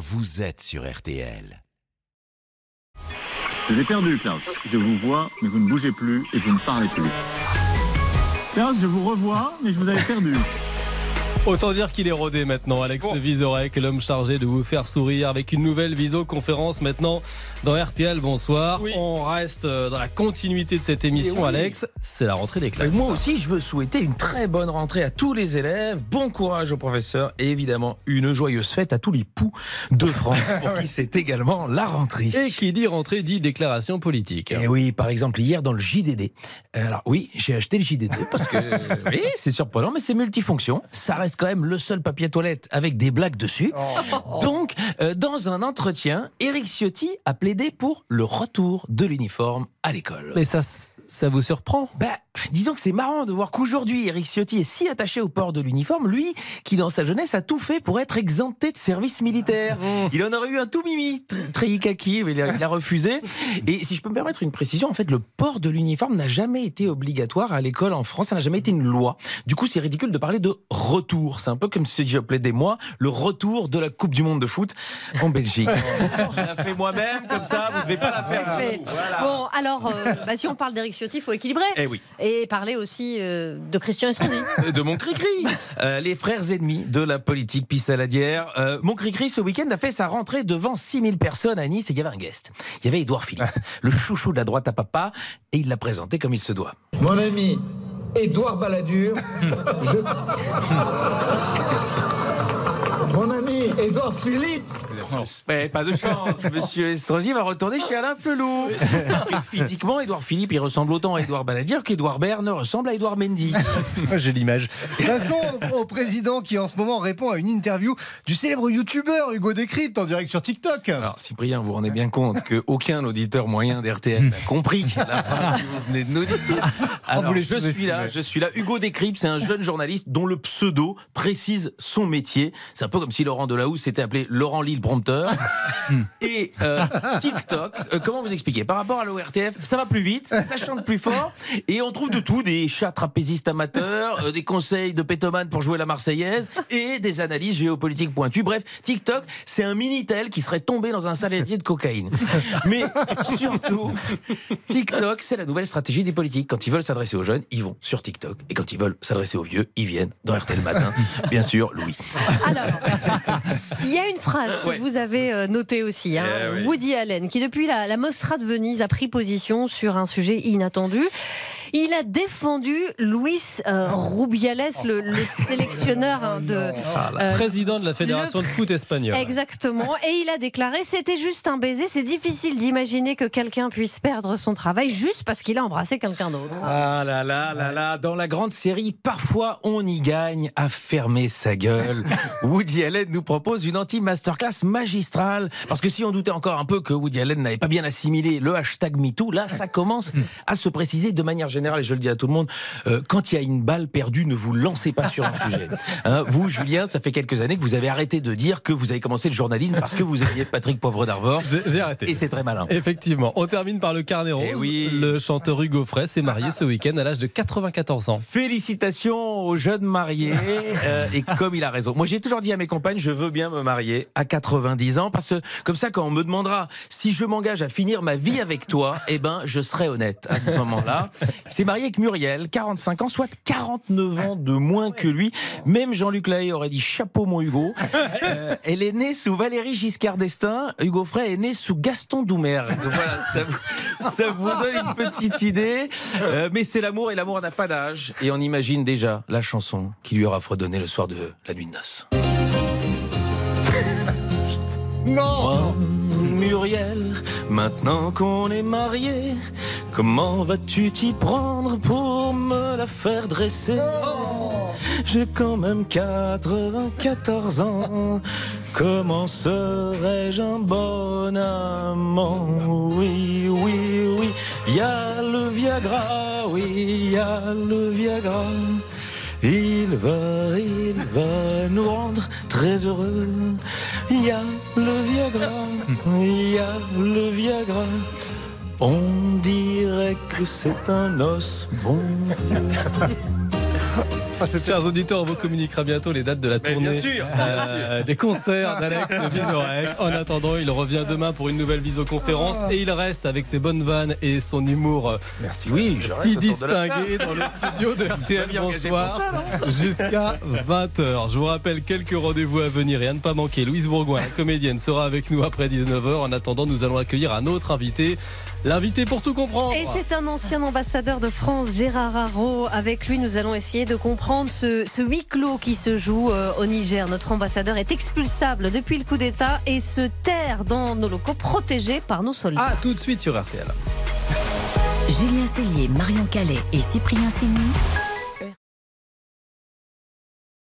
vous êtes sur RTL. Je vous ai perdu, Klaus. Je vous vois, mais vous ne bougez plus et vous ne parlez plus. Klaus, je vous revois, mais je vous avais perdu. Autant dire qu'il est rodé maintenant, Alex Vizorek, l'homme chargé de vous faire sourire avec une nouvelle visioconférence maintenant dans RTL. Bonsoir. On reste euh, dans la continuité de cette émission, Alex. C'est la rentrée des classes. moi aussi, je veux souhaiter une très bonne rentrée à tous les élèves, bon courage aux professeurs et évidemment une joyeuse fête à tous les poux de France pour qui c'est également la rentrée. Et qui dit rentrée dit déclaration politique. Et oui, par exemple, hier dans le JDD. Euh, alors oui, j'ai acheté le JDD parce que oui, c'est surprenant, mais c'est multifonction. Ça reste quand même le seul papier toilette avec des blagues dessus. Oh. Donc, euh, dans un entretien, Eric Ciotti a plaidé pour le retour de l'uniforme à l'école. Mais ça, ça vous surprend? Ben, disons que c'est marrant de voir qu'aujourd'hui, Eric Ciotti est si attaché au port de l'uniforme, lui qui, dans sa jeunesse, a tout fait pour être exempté de service militaire. Mmh. Il en aurait eu un tout mimi, tr- très kaki, mais il a, il a refusé. Et si je peux me permettre une précision, en fait, le port de l'uniforme n'a jamais été obligatoire à l'école en France, ça n'a jamais été une loi. Du coup, c'est ridicule de parler de retour. C'est un peu comme si je plaidais, moi, le retour de la Coupe du Monde de foot en Belgique. je la fais moi-même, comme ça, vous ne devez pas la faire. Voilà. Bon, alors, euh, bah, si on parle d'Éric Ciotti, il faut équilibrer. Eh oui. Et parler aussi euh, de Christian Estrosi. de mon cri-cri. Euh, les frères ennemis de la politique pissaladière. Euh, mon cri-cri, ce week-end, a fait sa rentrée devant 6000 personnes à Nice et il y avait un guest. Il y avait Édouard Philippe, le chouchou de la droite à papa, et il l'a présenté comme il se doit. Mon ami Édouard Balladur, je... Mon ami Édouard Philippe, Mais pas de chance, monsieur Estrosi va retourner chez Alain Felou. Parce que physiquement, Édouard Philippe, il ressemble autant à Édouard Balladur qu'Édouard Baird ne ressemble à Édouard Mendy. J'ai l'image. Passons au président qui en ce moment répond à une interview du célèbre youtubeur Hugo Décrypte en direct sur TikTok. Alors, Cyprien, vous vous rendez bien compte qu'aucun auditeur moyen d'RTL n'a compris la phrase que vous venez de nous dire. Alors, vous les je suis là, je suis là. Hugo Décrypte, c'est un jeune journaliste dont le pseudo précise son métier. C'est un peu comme si Laurent Delahousse s'était appelé Laurent Lille Et euh, TikTok, euh, comment vous expliquer? Par rapport à l'ORTF, ça va plus vite, ça chante plus fort, et on trouve de tout des chats trapézistes amateurs, euh, des conseils de pétomanes pour jouer la Marseillaise, et des analyses géopolitiques pointues. Bref, TikTok, c'est un Minitel qui serait tombé dans un saladier de cocaïne. Mais surtout, TikTok, c'est la nouvelle stratégie des politiques. Quand ils veulent s'adresser aux jeunes, ils vont sur TikTok, et quand ils veulent s'adresser aux vieux, ils viennent dans RTL Matin. Bien sûr, Louis. Alors, il y a une phrase que Ouais. vous avez euh, notée aussi. hein. Eh oui. Woody Allen, qui depuis la, la Mostra de Venise a pris position sur un sujet inattendu. Il a défendu Luis euh, Rubiales, le, le sélectionneur hein, de. euh, Président de la Fédération le- de foot espagnole. Exactement. Et il a déclaré c'était juste un baiser. C'est difficile d'imaginer que quelqu'un puisse perdre son travail juste parce qu'il a embrassé quelqu'un d'autre. Ah là là là là, dans la grande série, parfois on y gagne à fermer sa gueule. Woody Allen nous propose une anti-masterclass magistrale. Parce que si on doutait encore un peu que Woody Allen n'avait pas bien assimilé le hashtag MeToo, là ça commence à se préciser de manière générale, et je le dis à tout le monde, euh, quand il y a une balle perdue, ne vous lancez pas sur un sujet. Hein, vous, Julien, ça fait quelques années que vous avez arrêté de dire que vous avez commencé le journalisme parce que vous aviez Patrick Poivre d'Arvor. J'ai arrêté. Et c'est très malin. Effectivement. On termine par le carnet rose. Eh oui. Le chanteur Hugo Frey s'est marié ce week-end à l'âge de 94 ans. Félicitations aux jeunes mariés. euh, et comme il a raison. Moi, j'ai toujours dit à mes compagnes, je veux bien me marier à 90 ans parce que comme ça, quand on me demandera si je m'engage à finir ma vie avec toi, eh ben, je serai honnête à ce moment-là. S'est marié avec Muriel, 45 ans, soit 49 ans de moins que lui. Même Jean-Luc Lahaye aurait dit chapeau mon Hugo. Euh, elle est née sous Valérie Giscard d'Estaing. Hugo Frey est né sous Gaston Doumer. Donc voilà, ça vous, ça vous donne une petite idée. Euh, mais c'est l'amour et l'amour n'a pas d'âge. Et on imagine déjà la chanson qui lui aura fredonné le soir de la nuit de noces. Non Muriel, maintenant qu'on est mariés, comment vas-tu t'y prendre pour me la faire dresser? J'ai quand même 94 ans, comment serais-je un bon amant? Oui, oui, oui, y a le Viagra, oui, y a le Viagra. Il va, il va nous rendre très heureux. Il y a le Viagra, il y a le Viagra. On dirait que c'est un os bon. Dieu. Ah, Chers auditeurs, on vous communiquera bientôt les dates de la tournée euh, des concerts d'Alex Vizorek. En attendant, il revient demain pour une nouvelle visioconférence et il reste avec ses bonnes vannes et son humour Merci, oui, je si distingué dans le studio de RTL. Bonsoir jusqu'à 20h. Je vous rappelle quelques rendez-vous à venir et à ne pas manquer. Louise Bourgoin, la comédienne, sera avec nous après 19h. En attendant, nous allons accueillir un autre invité. L'invité pour tout comprendre. Et c'est un ancien ambassadeur de France, Gérard Haro. Avec lui, nous allons essayer de comprendre ce, ce huis clos qui se joue euh, au Niger. Notre ambassadeur est expulsable depuis le coup d'État et se terre dans nos locaux protégés par nos soldats. Ah, tout de suite sur RTL. Julien Cellier, Marion Calais et Cyprien Sini.